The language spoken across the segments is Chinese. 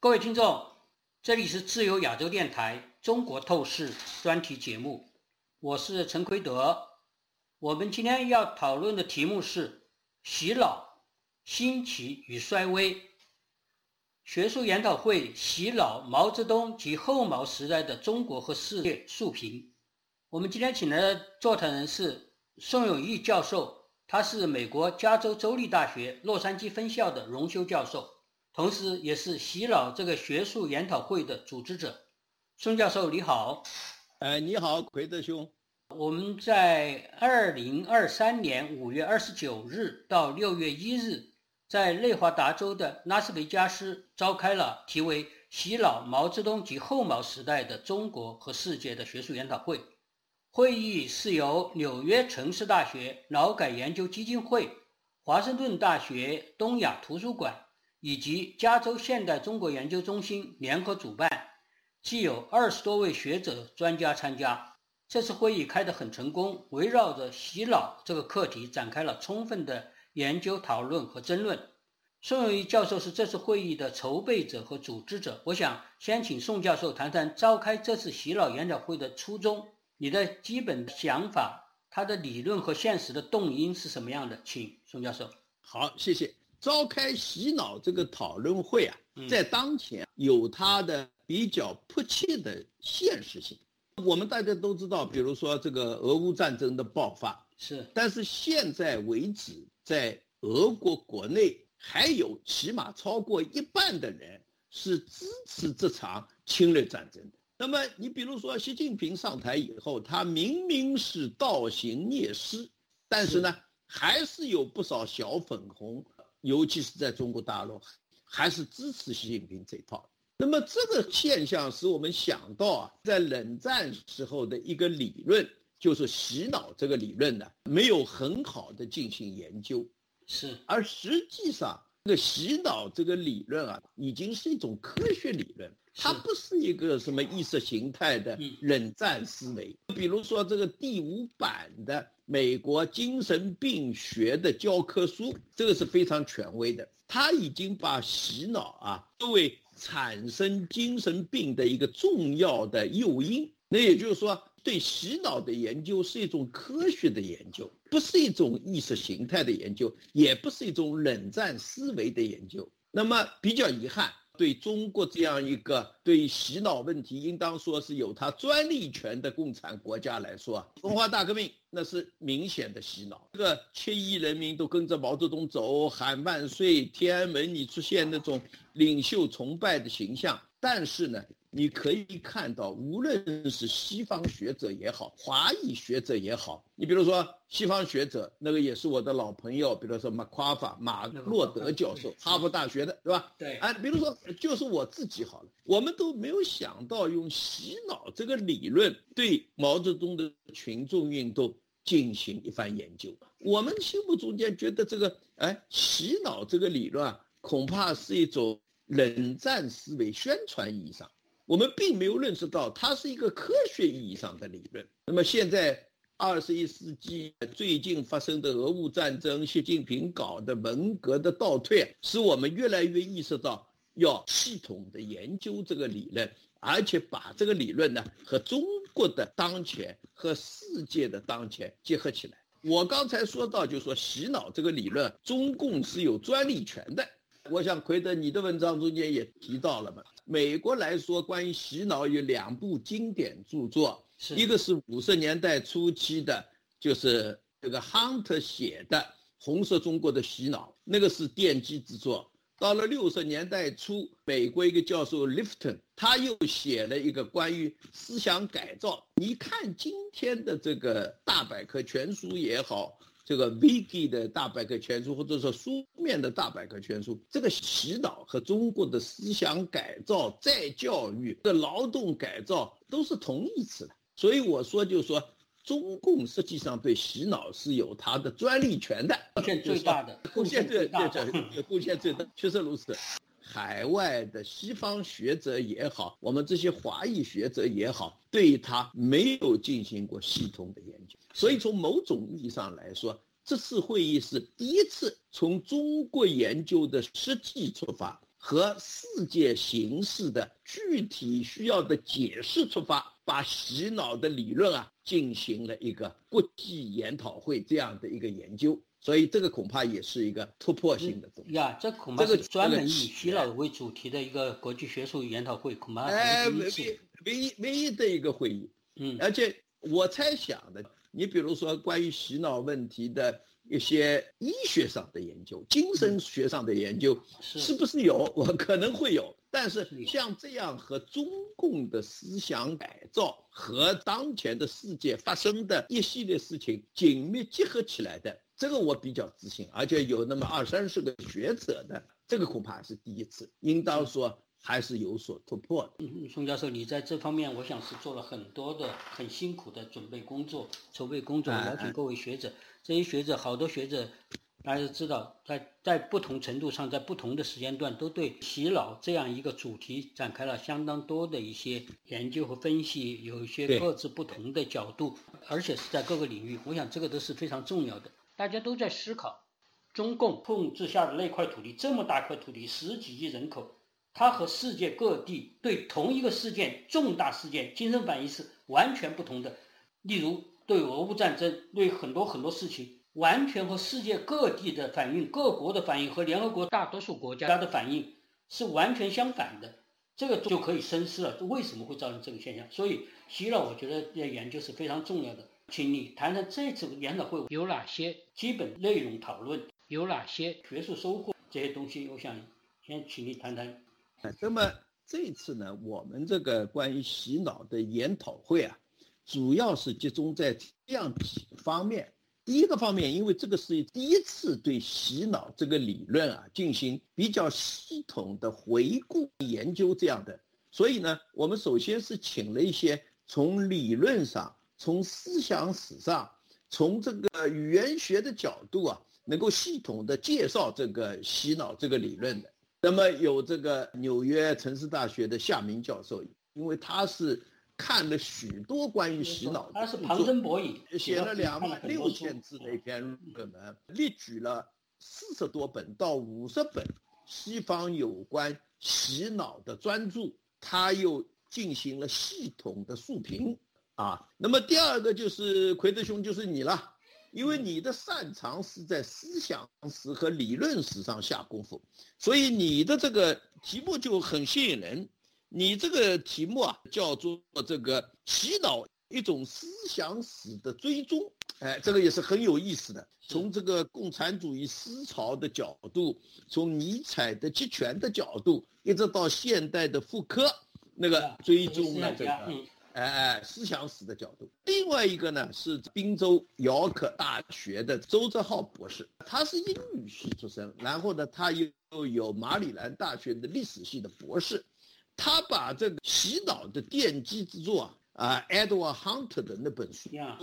各位听众，这里是自由亚洲电台中国透视专题节目，我是陈奎德。我们今天要讨论的题目是“洗脑、兴起与衰微”。学术研讨会“洗脑：毛泽东及后毛时代的中国和世界”述评。我们今天请来的座谈人是宋永毅教授，他是美国加州州立大学洛杉矶分校的荣休教授。同时，也是“洗脑”这个学术研讨会的组织者，孙教授你好。哎，你好，奎德兄。我们在二零二三年五月二十九日到六月一日，在内华达州的拉斯维加斯召开了题为《洗脑：毛泽东及后毛时代的中国和世界》的学术研讨会。会议是由纽约城市大学劳改研究基金会、华盛顿大学东亚图书馆。以及加州现代中国研究中心联合主办，既有二十多位学者专家参加。这次会议开得很成功，围绕着洗脑这个课题展开了充分的研究讨论和争论。宋永毅教授是这次会议的筹备者和组织者。我想先请宋教授谈谈召开这次洗脑研讨会的初衷，你的基本想法，它的理论和现实的动因是什么样的？请宋教授。好，谢谢。召开洗脑这个讨论会啊，在当前有它的比较迫切的现实性。我们大家都知道，比如说这个俄乌战争的爆发是，但是现在为止，在俄国国内还有起码超过一半的人是支持这场侵略战争的。那么你比如说习近平上台以后，他明明是倒行逆施，但是呢，还是有不少小粉红。尤其是在中国大陆，还是支持习近平这一套。那么这个现象使我们想到啊，在冷战时候的一个理论，就是洗脑这个理论呢，没有很好的进行研究。是，而实际上，这个洗脑这个理论啊，已经是一种科学理论，它不是一个什么意识形态的冷战思维。比如说这个第五版的。美国精神病学的教科书，这个是非常权威的。他已经把洗脑啊作为产生精神病的一个重要的诱因。那也就是说，对洗脑的研究是一种科学的研究，不是一种意识形态的研究，也不是一种冷战思维的研究。那么比较遗憾。对中国这样一个对洗脑问题应当说是有它专利权的共产国家来说，文化大革命那是明显的洗脑，这个七亿人民都跟着毛泽东走，喊万岁，天安门你出现那种领袖崇拜的形象，但是呢。你可以看到，无论是西方学者也好，华裔学者也好，你比如说西方学者，那个也是我的老朋友，比如说马夸法、马洛德教授，哈佛大学的，对吧？对。哎，比如说就是我自己好了，我们都没有想到用洗脑这个理论对毛泽东的群众运动进行一番研究。我们心目中间觉得这个，哎，洗脑这个理论啊，恐怕是一种冷战思维宣传意义上。我们并没有认识到它是一个科学意义上的理论。那么现在二十一世纪最近发生的俄乌战争，习近平搞的文革的倒退，使我们越来越意识到要系统的研究这个理论，而且把这个理论呢和中国的当前和世界的当前结合起来。我刚才说到，就说洗脑这个理论，中共是有专利权的。我想奎德，你的文章中间也提到了嘛。美国来说，关于洗脑有两部经典著作，一个是五十年代初期的，就是这个 Hunter 写的《红色中国的洗脑》，那个是奠基之作。到了六十年代初，美国一个教授 Lifton，他又写了一个关于思想改造。你看今天的这个大百科全书也好。这个 Vigi 的大百科全书，或者说书面的大百科全书，这个洗脑和中国的思想改造、再教育的劳动改造都是同义词的。所以我说，就是说，中共实际上对洗脑是有它的专利权的，贡献最大的，贡献最大的，贡献最大，确实如此。海外的西方学者也好，我们这些华裔学者也好，对他没有进行过系统的研究。所以从某种意义上来说，这次会议是第一次从中国研究的实际出发，和世界形势的具体需要的解释出发，把洗脑的理论啊进行了一个国际研讨会这样的一个研究。所以这个恐怕也是一个突破性的东西呀，这恐怕这个专门以洗脑为主题的一个国际学术研讨会，恐怕哎，唯唯一唯一的一个会议。嗯，而且我猜想的，你比如说关于洗脑问题的一些医学上的研究、精神学上的研究，是不是有？我可能会有，但是像这样和中共的思想改造和当前的世界发生的一系列事情紧密结合起来的。这个我比较自信，而且有那么二三十个学者的，这个恐怕是第一次，应当说还是有所突破的。嗯，宋教授，你在这方面，我想是做了很多的很辛苦的准备工作、筹备工作，邀请各位学者，这些学者好多学者，大家都知道，在在不同程度上，在不同的时间段，都对洗脑这样一个主题展开了相当多的一些研究和分析，有一些各自不同的角度，而且是在各个领域，我想这个都是非常重要的。大家都在思考，中共控制下的那块土地，这么大块土地，十几亿人口，它和世界各地对同一个事件、重大事件精神反应是完全不同的。例如，对俄乌战争，对很多很多事情，完全和世界各地的反应、各国的反应和联合国大多数国家的反应是完全相反的。这个就可以深思了，为什么会造成这个现象？所以，希腊我觉得要研究是非常重要的。请你谈谈这次研讨会有哪些基本内容讨论，有哪些学术收获这些东西，我想先请你谈谈。那么这次呢，我们这个关于洗脑的研讨会啊，主要是集中在这样几个方面。第一个方面，因为这个是第一次对洗脑这个理论啊进行比较系统的回顾研究这样的，所以呢，我们首先是请了一些从理论上。从思想史上，从这个语言学的角度啊，能够系统的介绍这个洗脑这个理论的。那么有这个纽约城市大学的夏明教授，因为他是看了许多关于洗脑，他是旁征博引，写了两万六千字的一篇论文，列举了四十多本到五十本西方有关洗脑的专著，他又进行了系统的述评。啊，那么第二个就是奎德兄，就是你了，因为你的擅长是在思想史和理论史上下功夫，所以你的这个题目就很吸引人。你这个题目啊，叫做这个洗脑一种思想史的追踪，哎，这个也是很有意思的。从这个共产主义思潮的角度，从尼采的集权的角度，一直到现代的复刻，那个追踪了这个。哎，思想史的角度。另外一个呢是滨州姚可大学的周泽浩博士，他是英语系出身，然后呢他又有马里兰大学的历史系的博士，他把这个洗脑的奠基之作啊啊，Edward Hunter 的那本书啊，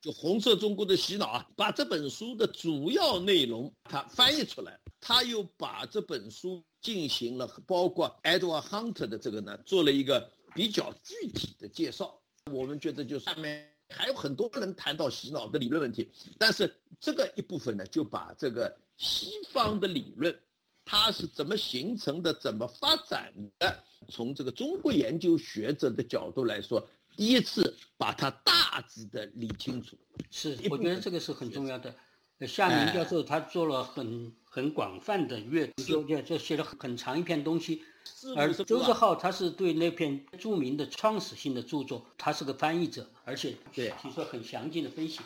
就红色中国的洗脑啊，把这本书的主要内容他翻译出来，他又把这本书进行了包括 Edward Hunter 的这个呢，做了一个。比较具体的介绍，我们觉得就上面还有很多人谈到洗脑的理论问题，但是这个一部分呢，就把这个西方的理论，它是怎么形成的，怎么发展的，从这个中国研究学者的角度来说，第一次把它大致的理清楚。是，我觉得这个是很重要的。夏明教授他做了很很广泛的阅读，就就就写了很长一篇东西。而周志浩他是对那篇著名的创始性的著作，他是个翻译者，而且对提出了很详尽的分析。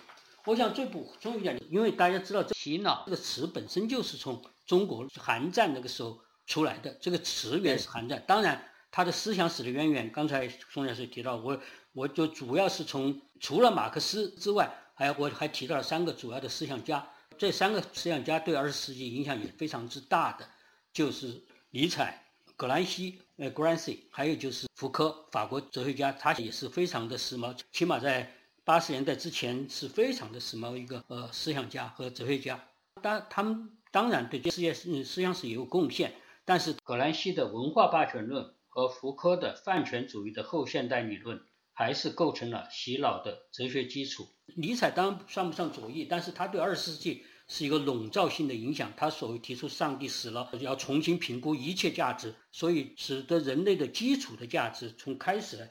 我想最补充一点，因为大家知道“洗脑”这个词本身就是从中国韩战那个时候出来的，这个词源是韩战。当然，他的思想史的渊源，刚才宋教授提到，我我就主要是从除了马克思之外，还我还提到了三个主要的思想家，这三个思想家对二十世纪影响也非常之大的，就是尼采。葛兰西，呃，Grancy），还有就是福柯，法国哲学家，他也是非常的时髦，起码在八十年代之前是非常的时髦一个呃思想家和哲学家。当他们当然对世界思想史也有贡献，但是葛兰西的文化霸权论和福柯的泛权主义的后现代理论，还是构成了洗脑的哲学基础。尼采当然算不上左翼，但是他对二十世纪是一个笼罩性的影响。他所谓提出上帝死了，要重新评估一切价值，所以使得人类的基础的价值从开始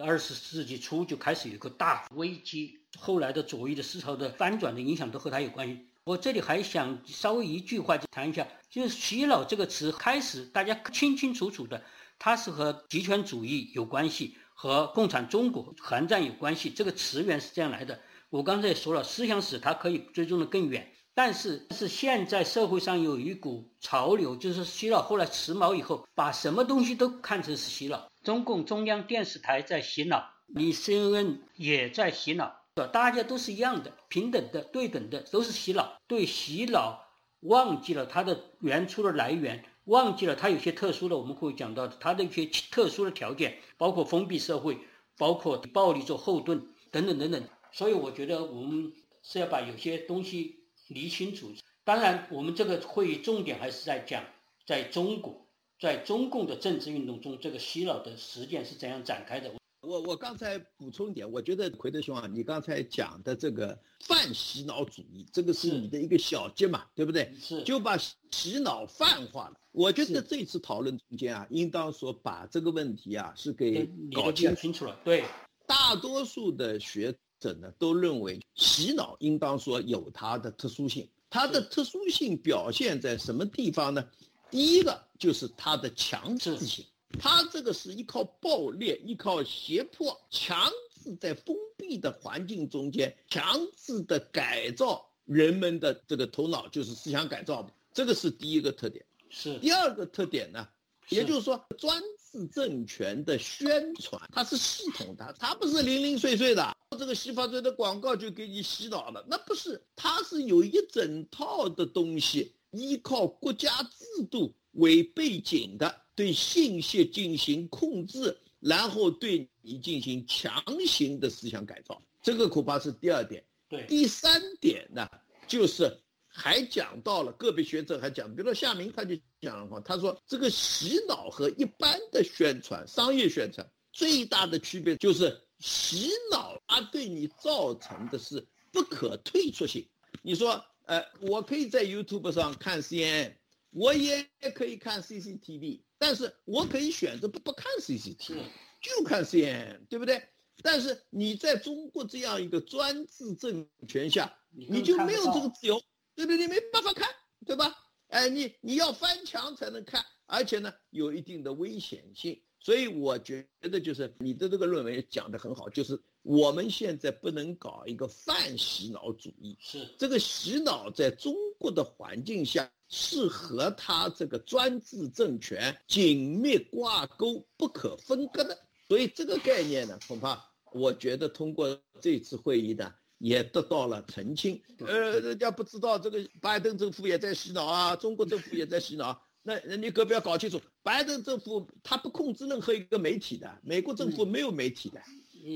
二十世纪初就开始有一个大危机。后来的左翼的思潮的翻转的影响都和他有关系。我这里还想稍微一句话就谈一下，就是“洗脑”这个词开始大家清清楚楚的，它是和极权主义有关系，和共产中国韩战有关系。这个词源是这样来的。我刚才也说了，思想史它可以追踪的更远，但是是现在社会上有一股潮流，就是洗脑。后来时髦以后，把什么东西都看成是洗脑。中共中央电视台在洗脑，你 CNN 也在洗脑。大家都是一样的，平等的、对等的，都是洗脑。对洗脑，忘记了它的原初的来源，忘记了它有些特殊的，我们会讲到的它的一些特殊的条件，包括封闭社会，包括暴力做后盾等等等等。所以我觉得我们是要把有些东西理清楚。当然，我们这个会议重点还是在讲，在中国，在中共的政治运动中，这个洗脑的实践是怎样展开的。我我刚才补充一点，我觉得奎德兄啊，你刚才讲的这个泛洗脑主义，这个是你的一个小结嘛，对不对？是，就把洗脑泛化了。我觉得这次讨论中间啊，应当说把这个问题啊是给搞清楚了。对，大多数的学者呢都认为洗脑应当说有它的特殊性，它的特殊性表现在什么地方呢？第一个就是它的强制性。它这个是依靠暴力、依靠胁迫，强制在封闭的环境中间，强制的改造人们的这个头脑，就是思想改造。这个是第一个特点。是第二个特点呢，也就是说，专制政权的宣传，它是系统的，它不是零零碎碎的。这个洗发水的广告就给你洗脑了，那不是，它是有一整套的东西，依靠国家制度为背景的。对信息进行控制，然后对你进行强行的思想改造，这个恐怕是第二点。对，第三点呢，就是还讲到了个别学者还讲，比如说夏明他就讲了话，他说这个洗脑和一般的宣传、商业宣传最大的区别就是洗脑，它对你造成的是不可退出性。你说，呃，我可以在 YouTube 上看 CNN，我也可以看 CCTV。但是我可以选择不不看 CCTV，就看 CNN，对不对？但是你在中国这样一个专制政权下，你就没有这个自由，对不对？你没办法看，对吧？哎，你你要翻墙才能看，而且呢有一定的危险性。所以我觉得就是你的这个论文讲得很好，就是我们现在不能搞一个泛洗脑主义，是这个洗脑在中国的环境下。是和他这个专制政权紧密挂钩、不可分割的，所以这个概念呢，恐怕我觉得通过这次会议呢，也得到了澄清。呃，人家不知道这个拜登政府也在洗脑啊，中国政府也在洗脑。那那你可不要搞清楚，拜登政府他不控制任何一个媒体的，美国政府没有媒体的。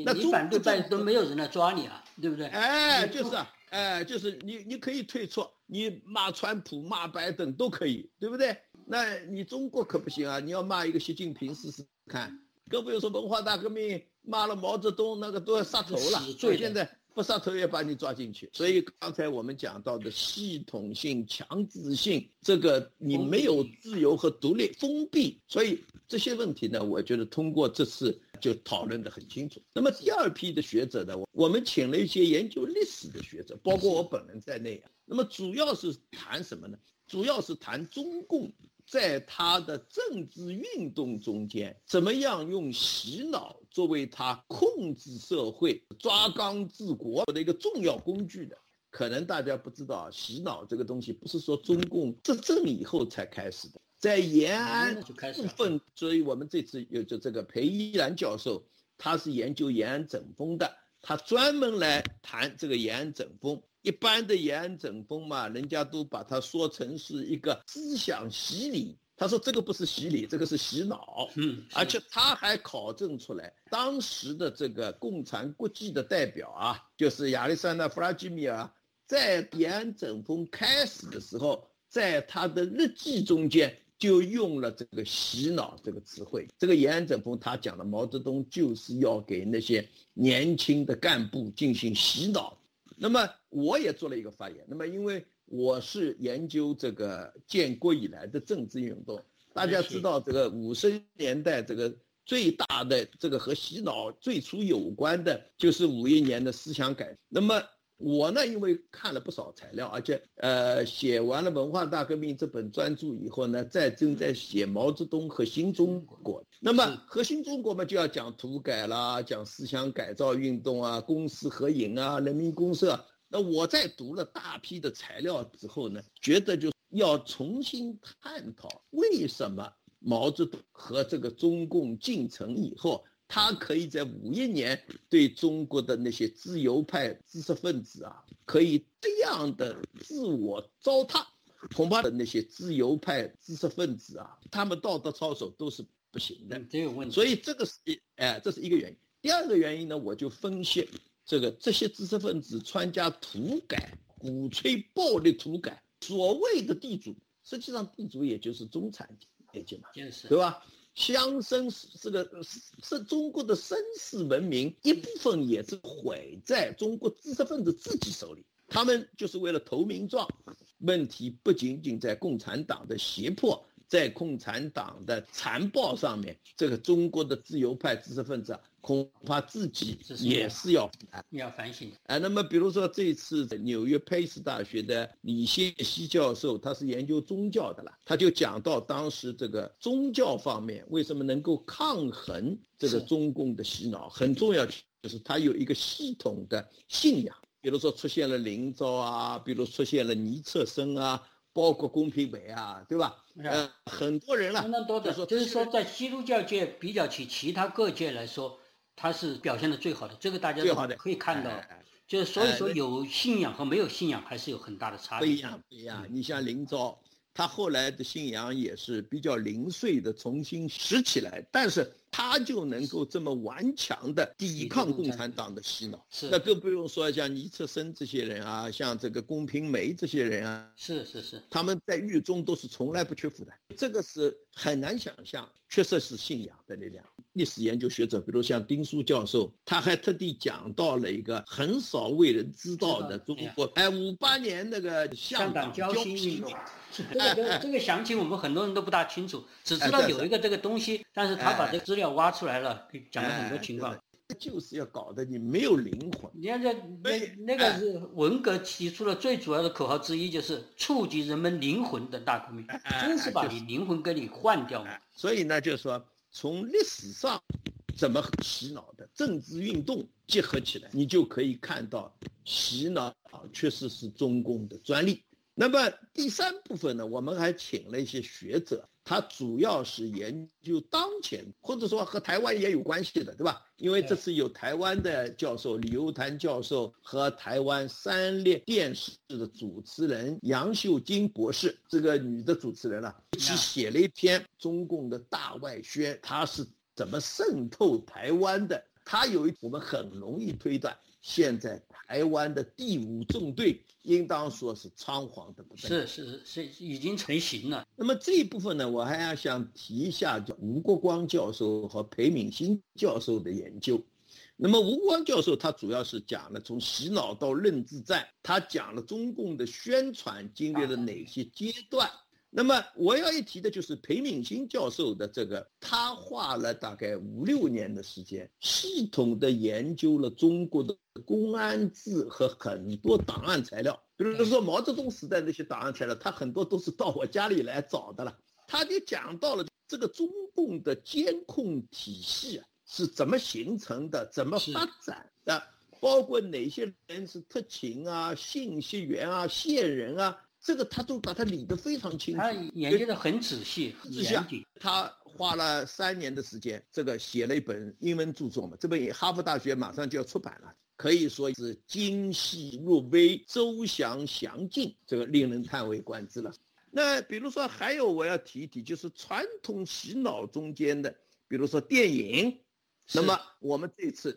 那你反对拜登，没有人来抓你啊，对不对？哎，就是啊。哎，就是你，你可以退出，你骂川普、骂拜登都可以，对不对？那你中国可不行啊！你要骂一个习近平试试看，更不用说文化大革命骂了毛泽东，那个都要杀头了。所以现在不杀头也把你抓进去。所以刚才我们讲到的系统性、强制性，这个你没有自由和独立，封闭。所以这些问题呢，我觉得通过这次。就讨论得很清楚。那么第二批的学者呢，我们请了一些研究历史的学者，包括我本人在内啊。那么主要是谈什么呢？主要是谈中共在他的政治运动中间，怎么样用洗脑作为他控制社会、抓纲治国的一个重要工具的。可能大家不知道，洗脑这个东西不是说中共执政以后才开始的。在延安部分，所以我们这次有就这个裴一然教授，他是研究延安整风的，他专门来谈这个延安整风。一般的延安整风嘛，人家都把它说成是一个思想洗礼。他说这个不是洗礼，这个是洗脑。嗯，而且他还考证出来，当时的这个共产国际的代表啊，就是亚历山大·弗拉基米尔，在延安整风开始的时候，在他的日记中间。就用了这个洗脑这个词汇。这个延安整风，他讲的毛泽东就是要给那些年轻的干部进行洗脑。那么我也做了一个发言。那么因为我是研究这个建国以来的政治运动。大家知道，这个五十年代这个最大的这个和洗脑最初有关的，就是五一年的思想改。那么我呢，因为看了不少材料，而且呃写完了《文化大革命》这本专著以后呢，再正在写毛泽东和新中国。那么核心中国嘛，就要讲土改啦，讲思想改造运动啊，公私合营啊，人民公社。那我在读了大批的材料之后呢，觉得就。要重新探讨为什么毛泽东和这个中共进城以后，他可以在五一年对中国的那些自由派知识分子啊，可以这样的自我糟蹋，恐怕的那些自由派知识分子啊，他们道德操守都是不行的，这有问题。所以这个是一哎，这是一个原因。第二个原因呢，我就分析这个这些知识分子参加土改，鼓吹暴力土改。所谓的地主，实际上地主也就是中产阶级嘛，对吧？乡绅这个是是中国的绅士文明一部分，也是毁在中国知识分子自己手里。他们就是为了投名状，问题不仅仅在共产党的胁迫。在共产党的残暴上面，这个中国的自由派知识分子恐怕自己也是要要反省。哎，那么比如说这次纽约佩斯大学的李先熙教授，他是研究宗教的了，他就讲到当时这个宗教方面为什么能够抗衡这个中共的洗脑，很重要就是他有一个系统的信仰，比如说出现了灵昭啊，比如出现了尼策生啊。包括公平美啊，对吧？呃，很多人了，相当多的，就是说，在基督教界比较起其他各界来说，他是表现的最好的。这个大家可以看到，就是所以说有信仰和没有信仰还是有很大的差别。不一样，不一样。你像林昭，他后来的信仰也是比较零碎的，重新拾起来，但是。他就能够这么顽强的抵抗共产党的洗脑，是那更不用说像尼策森这些人啊，像这个龚平梅这些人啊，是是是，他们在狱中都是从来不屈服的，这个是很难想象，确实是信仰的力量。历史研究学者，比如像丁书教授，他还特地讲到了一个很少为人知道的中国，哎，五八年那个香港交心运动，这个这个详情我们很多人都不大清楚，只知道有一个这个东西，但是他把这个资料。挖出来了，讲了很多情况，就是要搞得你没有灵魂。你看这那那个是文革提出的最主要的口号之一，就是触及人们灵魂的大革命，真是把你灵魂给你换掉了。所以呢，就是说从历史上怎么洗脑的政治运动结合起来，你就可以看到洗脑确实是中共的专利。那么第三部分呢，我们还请了一些学者。他主要是研究当前，或者说和台湾也有关系的，对吧？因为这次有台湾的教授李游谭教授和台湾三立电视的主持人杨秀金博士，这个女的主持人啊，一起写了一篇中共的大外宣，他是怎么渗透台湾的？他有一，我们很容易推断。现在台湾的第五纵队应当说是仓皇的不得是是是已经成型了。那么这一部分呢，我还要想提一下，就吴国光教授和裴敏欣教授的研究。那么吴国光教授他主要是讲了从洗脑到认知战，他讲了中共的宣传经历了哪些阶段。那么我要一提的就是裴敏欣教授的这个，他花了大概五六年的时间，系统的研究了中国的公安制和很多档案材料，比如说毛泽东时代那些档案材料，他很多都是到我家里来找的了。他就讲到了这个中共的监控体系是怎么形成的，怎么发展的，包括哪些人是特勤啊、信息员啊、线人啊。这个他都把它理得非常清楚，他研究的很仔细、很严谨。他花了三年的时间，这个写了一本英文著作嘛。这本哈佛大学马上就要出版了，可以说是精细入微、周详详尽，这个令人叹为观止了。那比如说还有我要提一提，就是传统洗脑中间的，比如说电影。那么我们这次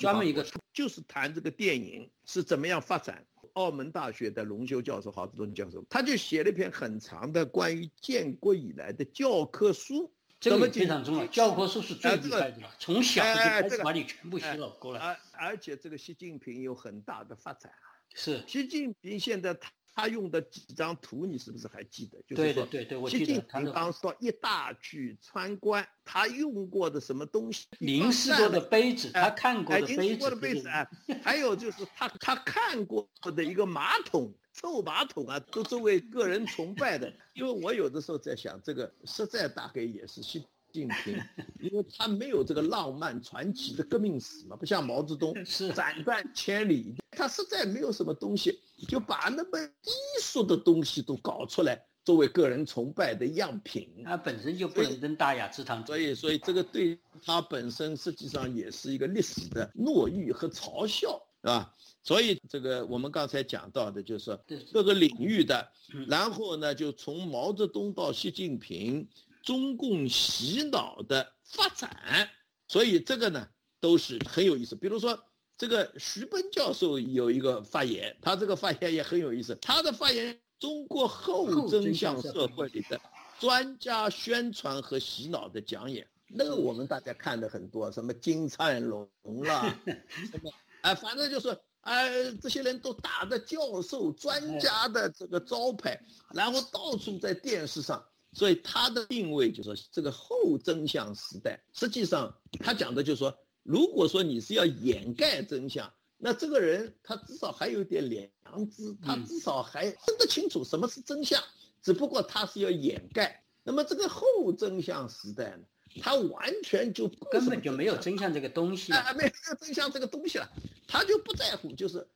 专门一个就是谈这个电影是怎么样发展。澳门大学的龙修教授、郝志东教授，他就写了一篇很长的关于建国以来的教科书，这个非常重要。教科书是最厉害的了，从小就开始把你全部洗脑过来。而而且这个习近平有很大的发展啊，是习近平现在他用的几张图，你是不是还记得？对对对对，我记得。习近平当时到一大去参观，他用过的什么东西？凝视过的杯子，他看过的杯子。凝视过的杯子啊，还有就是他他看过的一个马桶，臭马桶啊，都作为个人崇拜的。因为我有的时候在想，这个实在大概也是习近平，因为他没有这个浪漫传奇的革命史嘛，不像毛泽东 斩断千里，他实在没有什么东西。就把那么低俗的东西都搞出来，作为个人崇拜的样品。他本身就不能登大雅之堂，所以，所以这个对他本身实际上也是一个历史的懦欲和嘲笑，是吧？所以，这个我们刚才讲到的就是各个领域的，然后呢，就从毛泽东到习近平，中共洗脑的发展，所以这个呢都是很有意思。比如说。这个徐奔教授有一个发言，他这个发言也很有意思。他的发言，中国后真相社会里的专家宣传和洗脑的讲演，那个我们大家看的很多，什么金灿荣啦，什么，哎，反正就是，哎，这些人都打着教授、专家的这个招牌，然后到处在电视上，所以他的定位就是说，这个后真相时代，实际上他讲的就是说。如果说你是要掩盖真相，那这个人他至少还有点良知，他至少还分得清楚什么是真相，只不过他是要掩盖。那么这个后真相时代呢，他完全就根本就没有真相这个东西啊，没有真相这个东西了，他就不在乎，就是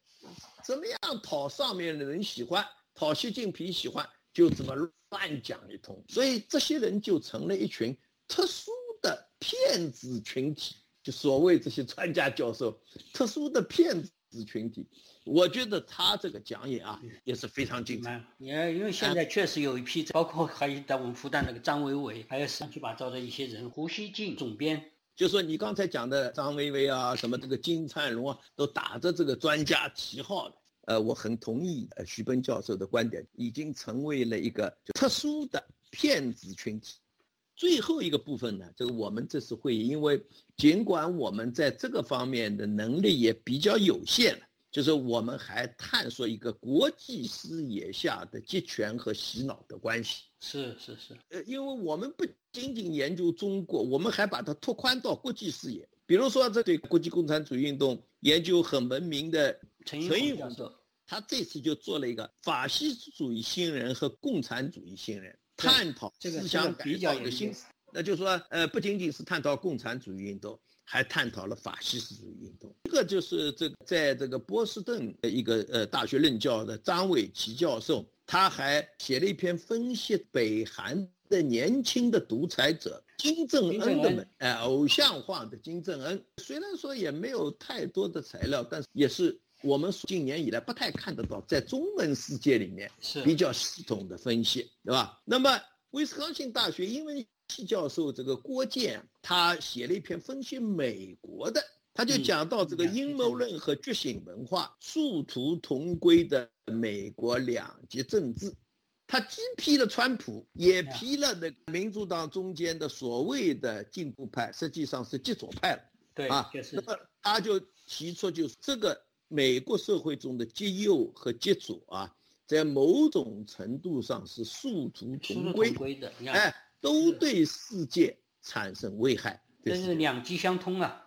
怎么样讨上面的人喜欢，讨习近平喜欢，就怎么乱讲一通。所以这些人就成了一群特殊的骗子群体。就所谓这些专家教授，特殊的骗子群体，我觉得他这个讲演啊也是非常精彩。也因为现在确实有一批，包括还有在我们复旦那个张维维，还有乱七八糟的一些人，胡锡进总编，就说你刚才讲的张维维啊，什么这个金灿荣啊，都打着这个专家旗号的。呃，我很同意呃徐奔教授的观点，已经成为了一个特殊的骗子群体。最后一个部分呢，这个我们这次会议，因为尽管我们在这个方面的能力也比较有限，就是我们还探索一个国际视野下的集权和洗脑的关系。是是是，呃，因为我们不仅仅研究中国，我们还把它拓宽到国际视野。比如说，这对国际共产主义运动研究很文明的陈云教授，他这次就做了一个法西斯主义新人和共产主义新人。探讨思想改造的新思，那就是说，呃，不仅仅是探讨共产主义运动，还探讨了法西斯主义运动。一个就是这在这个波士顿的一个呃大学任教的张伟奇教授，他还写了一篇分析北韩的年轻的独裁者金正恩的门，哎，偶像化的金正恩。虽然说也没有太多的材料，但是也是。我们近年以来不太看得到，在中文世界里面是比较系统的分析，对吧？那么威斯康星大学英文系教授这个郭健，他写了一篇分析美国的，他就讲到这个阴谋论和觉醒文化殊途同归的美国两极政治，他既批了川普，也批了那民主党中间的所谓的进步派，实际上是极左派了，对啊，那么他就提出就是这个。美国社会中的极右和极左啊，在某种程度上是殊途同归的，哎，都对世界产生危害。这是两极相通啊。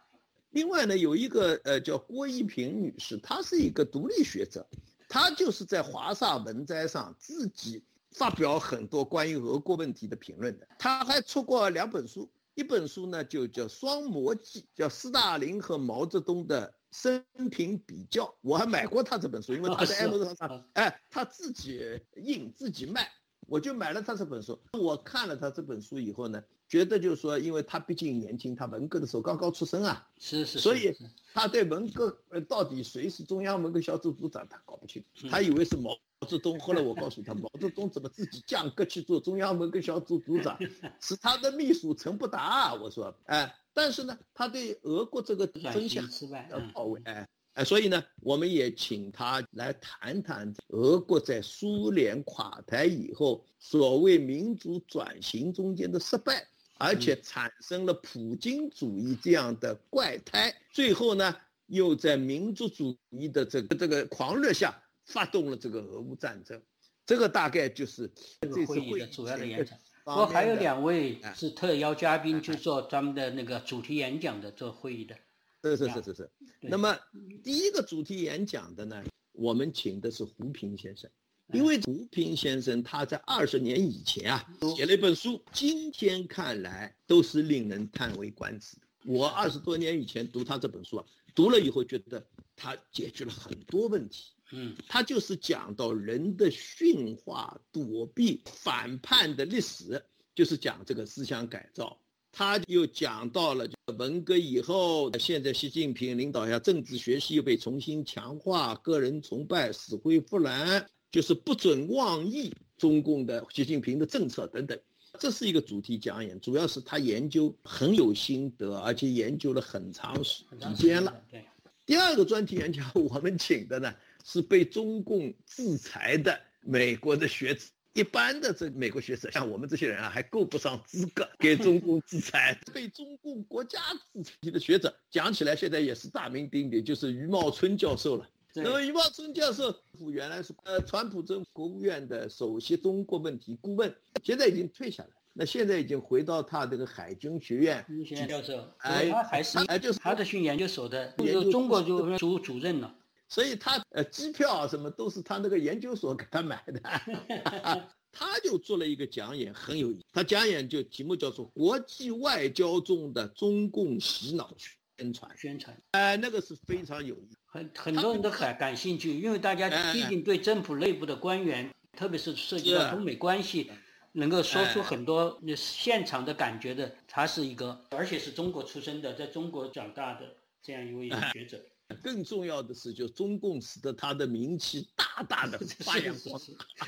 另外呢，有一个呃叫郭一平女士，她是一个独立学者，她就是在华沙文摘上自己发表很多关于俄国问题的评论的。她还出过两本书，一本书呢就叫《双魔记》，叫斯大林和毛泽东的。生平比较，我还买过他这本书，因为他在 Amazon 上，哎，他自己印自己卖，我就买了他这本书。我看了他这本书以后呢，觉得就是说，因为他毕竟年轻，他文革的时候刚刚出生啊，是是，所以他对文革呃到底谁是中央文革小组组长，他搞不清，他以为是毛泽东。后来我告诉他，毛泽东怎么自己降格去做中央文革小组组长，是他的秘书陈伯达。我说，哎。但是呢，他对俄国这个分享要到位，哎哎，所以呢，我们也请他来谈谈俄国在苏联垮台以后所谓民主转型中间的失败，而且产生了普京主义这样的怪胎，最后呢，又在民族主义的这个这个狂热下发动了这个俄乌战争。这个大概就是这次会议的主要的演讲。不过还有两位是特邀嘉宾，就做咱们的那个主题演讲的做会议的。是是是是是。那么第一个主题演讲的呢，我们请的是胡平先生，因为吴平先生他在二十年以前啊写了一本书，今天看来都是令人叹为观止。我二十多年以前读他这本书啊，读了以后觉得他解决了很多问题。嗯，他就是讲到人的驯化、躲避、反叛的历史，就是讲这个思想改造。他又讲到了文革以后，现在习近平领导下政治学习又被重新强化，个人崇拜死灰复燃，就是不准妄议中共的习近平的政策等等。这是一个主题讲演，主要是他研究很有心得，而且研究了很长时间了。对，第二个专题演讲 我们请的呢。是被中共制裁的美国的学者，一般的这美国学者，像我们这些人啊，还够不上资格 给中共制裁。被中共国家制裁的学者，讲起来现在也是大名鼎鼎，就是余茂春教授了。那么余茂春教授，原来是呃川普政府国务院的首席中国问题顾问，现在已经退下来，那现在已经回到他这个海军学院。教授，哎，他还是哎，就是他的训研究所的，就中国就主主任了。所以他呃机票什么都是他那个研究所给他买的，他就做了一个讲演，很有意思。他讲演就题目叫做《国际外交中的中共洗脑宣传》，宣传，哎，那个是非常有意思，很很多人都很感兴趣，因为大家毕竟对政府内部的官员，特别是涉及到中美关系，能够说出很多那现场的感觉的，他是一个，而且是中国出生的，在中国长大的这样一位学者。更重要的是，就中共使得他的名气大大的 发扬光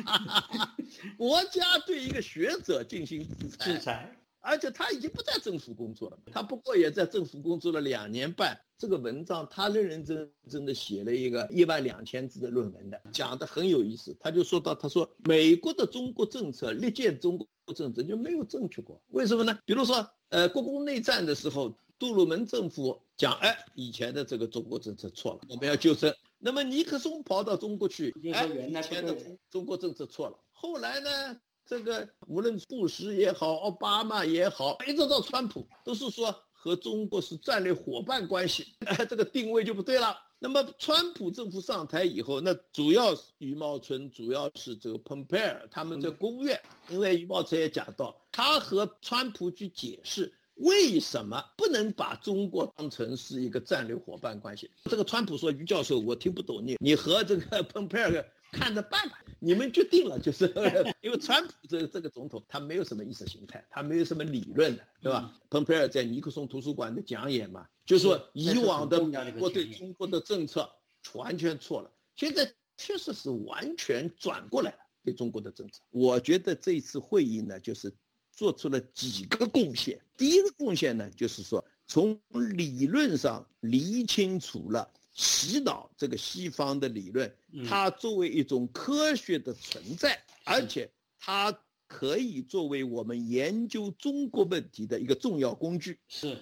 大。国家对一个学者进行制裁，制裁，而且他已经不在政府工作了，他不过也在政府工作了两年半。这个文章他认认真真的写了一个一万两千字的论文的，讲的很有意思。他就说到，他说美国的中国政策历届中国政策就没有正确过，为什么呢？比如说，呃，国共内战的时候。杜鲁门政府讲，哎，以前的这个中国政策错了，我们要纠正。那么尼克松跑到中国去，哎，以前的中国政策错了。后来呢，这个无论布什也好，奥巴马也好，一直到川普，都是说和中国是战略伙伴关系，哎，这个定位就不对了。那么川普政府上台以后，那主要是余茂春，主要是这个蓬佩尔他们在国务院，因为余茂春也讲到，他和川普去解释。为什么不能把中国当成是一个战略伙伴关系？这个川普说：“于教授，我听不懂你，你和这个 蓬佩尔看着办吧，你们决定了。”就是 因为川普这这个总统他没有什么意识形态，他没有什么理论的，对吧？蓬佩尔在尼克松图书馆的讲演嘛，就说以往的美国对中国的政策完全错了，现在确实是完全转过来了对中国的政策。我觉得这次会议呢，就是。做出了几个贡献。第一个贡献呢，就是说从理论上理清楚了洗脑这个西方的理论，它作为一种科学的存在，而且它可以作为我们研究中国问题的一个重要工具。是，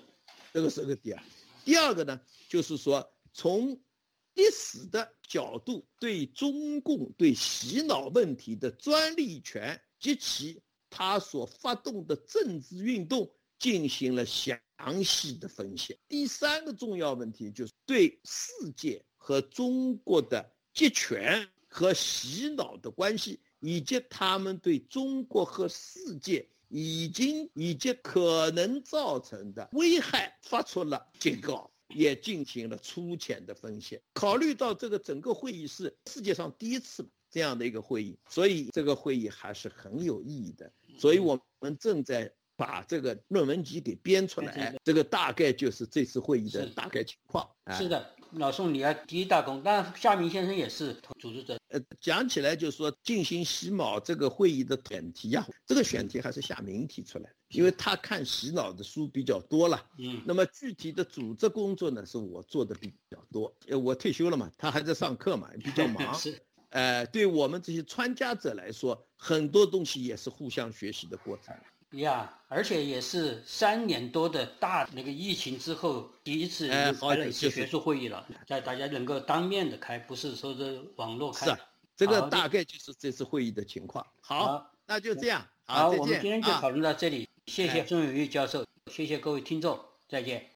这个是个第二。第二个呢，就是说从历史的角度对中共对洗脑问题的专利权及其。他所发动的政治运动进行了详细的分析。第三个重要问题就是对世界和中国的集权和洗脑的关系，以及他们对中国和世界已经以及可能造成的危害发出了警告，也进行了粗浅的分析。考虑到这个整个会议是世界上第一次这样的一个会议，所以这个会议还是很有意义的。所以我们正在把这个论文集给编出来，这个大概就是这次会议的大概情况。是的，老宋你要第一大功，但夏明先生也是组织者。呃，讲起来就是说进行洗脑这个会议的选题呀，这个选题还是夏明提出来的，因为他看洗脑的书比较多了。嗯。那么具体的组织工作呢，是我做的比较多。呃，我退休了嘛，他还在上课嘛，比较忙。是。呃，对我们这些参加者来说，很多东西也是互相学习的过程。呀，而且也是三年多的大那个疫情之后第一次开了一次学术会议了，在大家能够当面的开，不是说是网络开。是，这个大概就是这次会议的情况。好，那就这样。好，我们今天就讨论到这里。谢谢孙永玉教授，谢谢各位听众，再见。